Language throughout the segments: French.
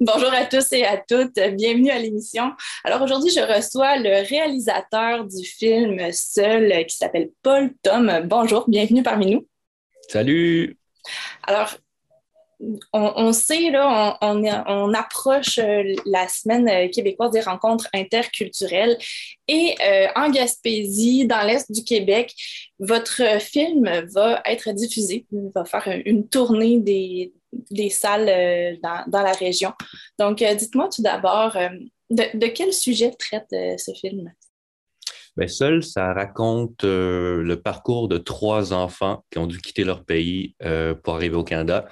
Bonjour à tous et à toutes, bienvenue à l'émission. Alors aujourd'hui, je reçois le réalisateur du film Seul qui s'appelle Paul Tom. Bonjour, bienvenue parmi nous. Salut. Alors, on, sait, là, on, approche euh, la semaine euh, québécoise des rencontres interculturelles et euh, en Gaspésie, dans l'Est du Québec, votre film va être diffusé, il va faire une tournée des, salles dans, la région. Donc, dites-moi tout d'abord, de, quel sujet traite ce film? Bien, seul, ça raconte le parcours de trois enfants qui ont dû quitter leur pays pour arriver au Canada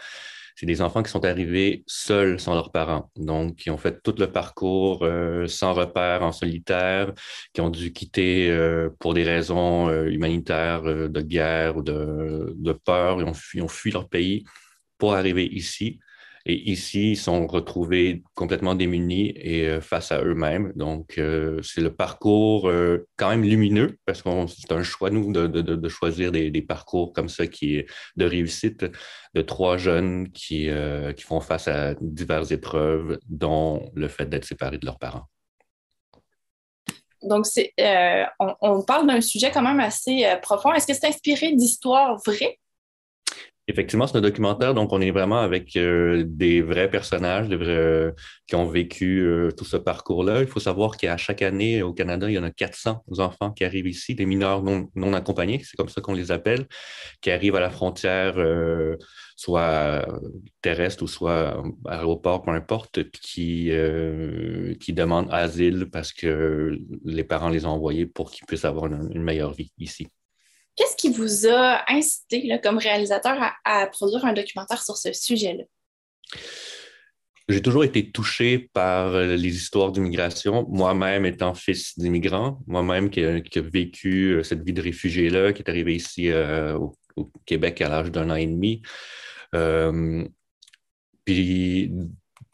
c'est des enfants qui sont arrivés seuls sans leurs parents, donc qui ont fait tout le parcours euh, sans repère, en solitaire, qui ont dû quitter euh, pour des raisons euh, humanitaires, de guerre ou de, de peur, ils ont, ils ont fui leur pays pour arriver ici. Et ici, ils sont retrouvés complètement démunis et euh, face à eux-mêmes. Donc, euh, c'est le parcours euh, quand même lumineux parce que c'est un choix, nous, de, choisir des, parcours comme ça qui est de réussite de trois jeunes qui, font face à diverses épreuves, dont le fait d'être séparés de leurs parents. Donc, on, on, parle d'un sujet quand même assez profond. Est-ce que c'est inspiré d'histoires vraies? Effectivement, c'est un documentaire, donc on est vraiment avec euh, des vrais personnages euh, qui ont vécu euh, tout ce parcours-là. Il faut savoir qu'à chaque année au Canada, il y en a 400 enfants qui arrivent ici, des mineurs non, non accompagnés, c'est comme ça qu'on les appelle, qui arrivent à la frontière, soit terrestre ou soit aéroport, peu importe, qui, qui demandent asile parce que les parents les ont envoyés pour qu'ils puissent avoir une meilleure vie ici. Qu'est-ce qui vous a incité comme réalisateur à, produire un documentaire sur ce sujet-là? J'ai toujours été touché par euh, les histoires d'immigration, moi-même étant fils d'immigrant, moi-même qui, a vécu euh, cette vie de réfugié-là, qui est arrivé ici euh, au, Québec à l'âge d'un an et demi. puis,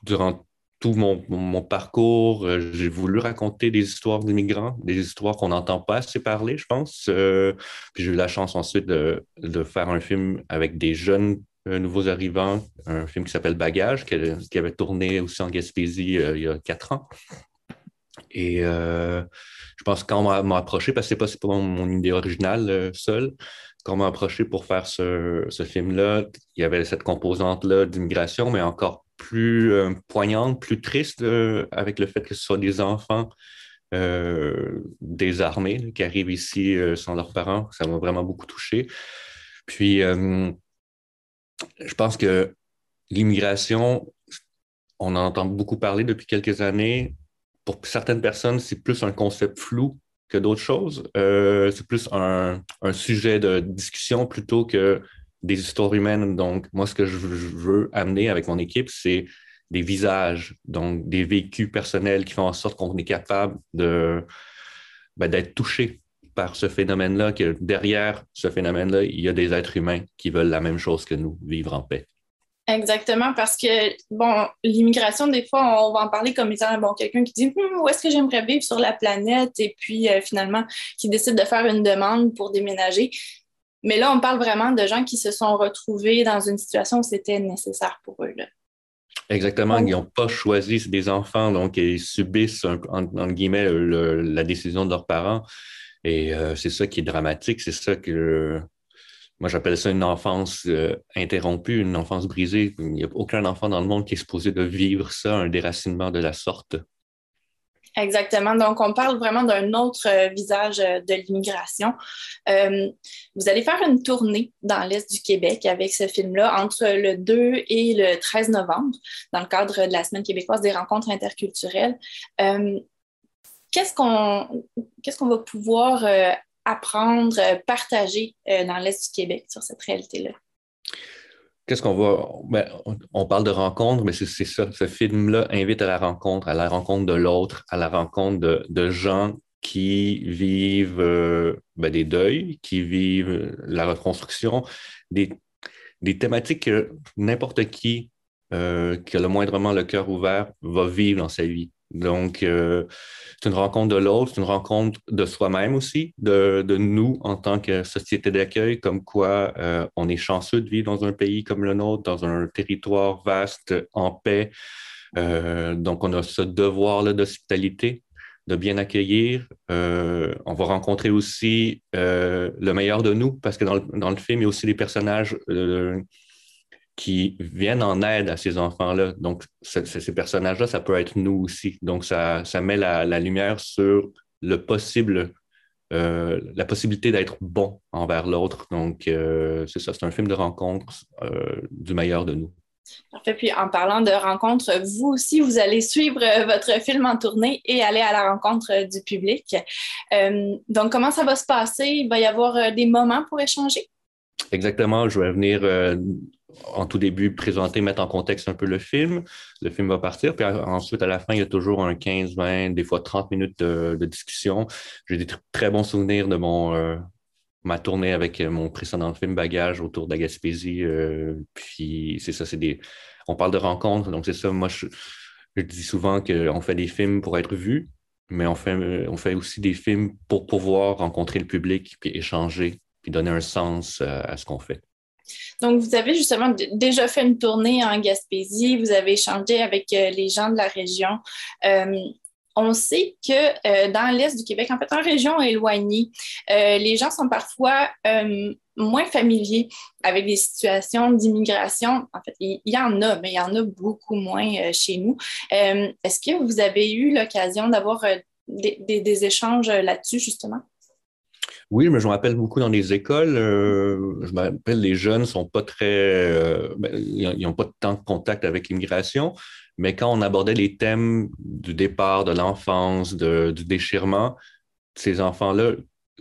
durant tout mon, parcours, euh, j'ai voulu raconter des histoires d'immigrants, des histoires qu'on n'entend pas assez parler, je pense. Euh, puis j'ai eu la chance ensuite de, faire un film avec des jeunes euh, nouveaux arrivants, un film qui s'appelle Bagage, qui, avait tourné aussi en Gaspésie il y a quatre ans. Et je pense que quand on m'a approché, parce que ce n'est pas, mon, idée originale seule, quand on m'a approché pour faire ce, ce film-là, il y avait cette composante-là d'immigration, mais encore plus euh, poignante, plus triste euh, avec le fait que ce soit des enfants euh, désarmés qui arrivent ici sans leurs parents. Ça m'a vraiment beaucoup touché. Puis, je pense que l'immigration, on en entend beaucoup parler depuis quelques années. Pour certaines personnes, c'est plus un concept flou que d'autres choses. c'est plus un, sujet de discussion plutôt que des histoires humaines. Donc, moi, ce que je veux amener avec mon équipe, c'est des visages, donc des vécus personnels qui font en sorte qu'on est capable de, ben, d'être touché par ce phénomène-là, que derrière ce phénomène-là, il y a des êtres humains qui veulent la même chose que nous, vivre en paix. Exactement, parce que, bon, l'immigration, des fois, on va en parler comme étant, bon, quelqu'un qui dit, hum, où est-ce que j'aimerais vivre sur la planète, et puis euh, finalement, qui décide de faire une demande pour déménager. Mais là, on parle vraiment de gens qui se sont retrouvés dans une situation où c'était nécessaire pour eux. Exactement, ils n'ont pas choisi, c'est des enfants, donc ils subissent, en, guillemets, la décision de leurs parents. Et euh, c'est ça qui est dramatique, c'est ça que moi j'appelle ça une enfance euh, interrompue, une enfance brisée. Il n'y a aucun enfant dans le monde qui est supposé de vivre ça, un déracinement de la sorte. Exactement. Donc, on parle vraiment d'un autre euh, visage euh, de l'immigration. Euh, vous allez faire une tournée dans l'Est du Québec avec ce film-là entre le 2 et le 13 novembre, dans le cadre de la Semaine québécoise des rencontres interculturelles. qu'est-ce qu'on qu'est-ce qu'on va pouvoir apprendre, partager dans l'Est du Québec sur cette réalité-là? Qu'est-ce qu'on va. Ben, on parle de rencontre, mais c'est ça. Ce film-là invite à la rencontre, à la rencontre de l'autre, à la rencontre de, gens qui vivent euh, ben, des deuils, qui vivent la reconstruction, des, thématiques que n'importe qui euh, qui a le moindrement le cœur ouvert va vivre dans sa vie. Donc, euh, c'est une rencontre de l'autre, c'est une rencontre de soi-même aussi, de, nous en tant que société d'accueil, comme quoi euh, on est chanceux de vivre dans un pays comme le nôtre, dans un territoire vaste, en paix, donc, on a ce devoir-là d'hospitalité, de bien accueillir. on va rencontrer aussi le meilleur de nous, parce que dans le, dans le film, il y a aussi des personnages qui viennent en aide à ces enfants-là. Donc, ces personnages-là, ça peut être nous aussi. Donc, ça, ça met la, lumière sur le possible, euh, la possibilité d'être bon envers l'autre. Donc, euh, c'est ça, c'est un film de rencontre euh, du meilleur de nous. Parfait. Puis en parlant de rencontre, vous aussi, vous allez suivre votre film en tournée et aller à la rencontre du public. donc, comment ça va se passer? Il va y avoir des moments pour échanger? Exactement. Je vais venir en tout début présenter, mettre en contexte un peu le film. Le film va partir, puis ensuite, à la fin, il y a toujours un 15, 20, des fois 30 minutes de, discussion. J'ai des très bons souvenirs de euh, ma tournée avec mon précédent film Bagage autour de. Euh, puis c'est ça, c'est des. On parle de rencontres, donc c'est ça. Moi, je, dis souvent qu'on fait des films pour être vus, mais on fait, on fait aussi des films pour pouvoir rencontrer le public, puis échanger, puis donner un sens à ce qu'on fait. Donc, vous avez justement déjà fait une tournée en Gaspésie, vous avez échangé avec euh, les gens de la région. Euh, on sait que euh, dans l'Est du Québec, en fait, en région éloignée, les gens sont parfois moins familiers avec des situations d'immigration. En fait, il y, en a, mais il y en a beaucoup moins chez nous. Est-ce que vous avez eu l'occasion d'avoir des, échanges là-dessus, justement? Oui, mais je me rappelle beaucoup dans les écoles. Euh, je me rappelle, les jeunes sont pas très. Euh, ben, ils n'ont pas tant de contact avec l'immigration, mais quand on abordait les thèmes du départ, de l'enfance, du déchirement, ces enfants-là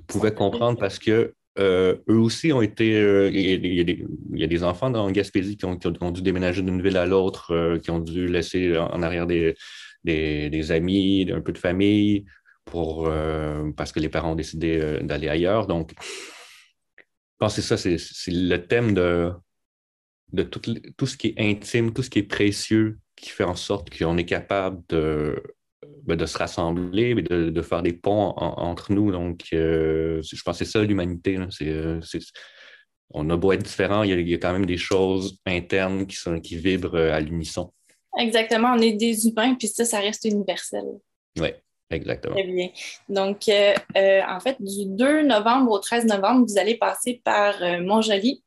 pouvaient comprendre parce que euh, eux aussi ont été. Il y, a des enfants dans Gaspésie qui ont, dû déménager d'une ville à l'autre, qui ont dû laisser en arrière des, des, amis, un peu de famille, pour, euh, parce que les parents ont décidé euh, d'aller ailleurs. Donc, je pense que ça, c'est le thème de, de tout, tout, ce qui est intime, tout ce qui est précieux, qui fait en sorte qu'on est capable de, ben, de se rassembler, de, de faire des ponts entre nous. Donc, euh, je pense que c'est ça l'humanité. On a beau être différents, il y, a, quand même des choses internes qui, sont, qui vibrent à l'unisson. Exactement, on est des humains, puis ça, ça reste universel. Oui. Exactement. Très bien. Donc, euh, euh, en fait, du 2 novembre au 13 novembre, vous allez passer par euh, Montjoli,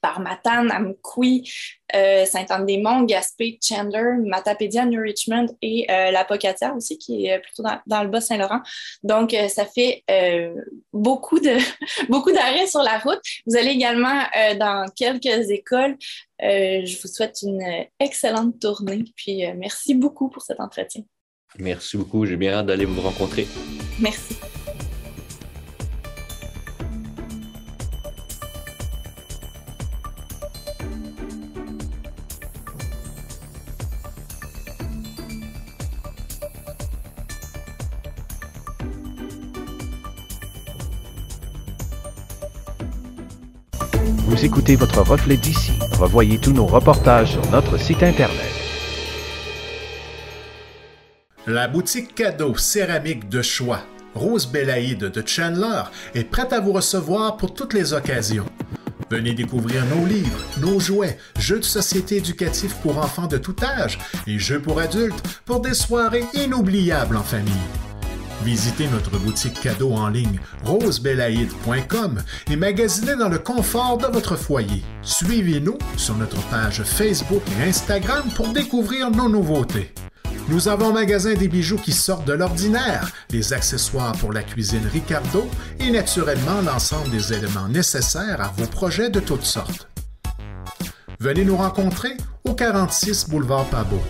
par Matane, Amqui, Saint-Anne-des-Monts, Gaspé, Chandler, Matapédia, New Richmond et la Pocatière aussi, qui est plutôt dans, le Bas-Saint-Laurent. Donc, ça fait beaucoup beaucoup d'arrêts sur la route. Vous allez également dans quelques écoles. je vous souhaite une excellente tournée. Puis, merci beaucoup pour cet entretien. Merci beaucoup. J'ai bien hâte d'aller vous rencontrer. Merci. Vous écoutez votre reflet d'ici. Revoyez tous nos reportages sur notre site Internet. La boutique cadeau céramique de choix Rose Belaïde de Chandler est prête à vous recevoir pour toutes les occasions. Venez découvrir nos livres, nos jouets, jeux de société éducatifs pour enfants de tout âge et jeux pour adultes pour des soirées inoubliables en famille. Visitez notre boutique cadeau en ligne rosebelaïde.com et magasinez dans le confort de votre foyer. Suivez-nous sur notre page Facebook et Instagram pour découvrir nos nouveautés. Nous avons un magasin des bijoux qui sortent de l'ordinaire, des accessoires pour la cuisine Ricardo et naturellement l'ensemble des éléments nécessaires à vos projets de toutes sortes. Venez nous rencontrer au 46 boulevard Pabot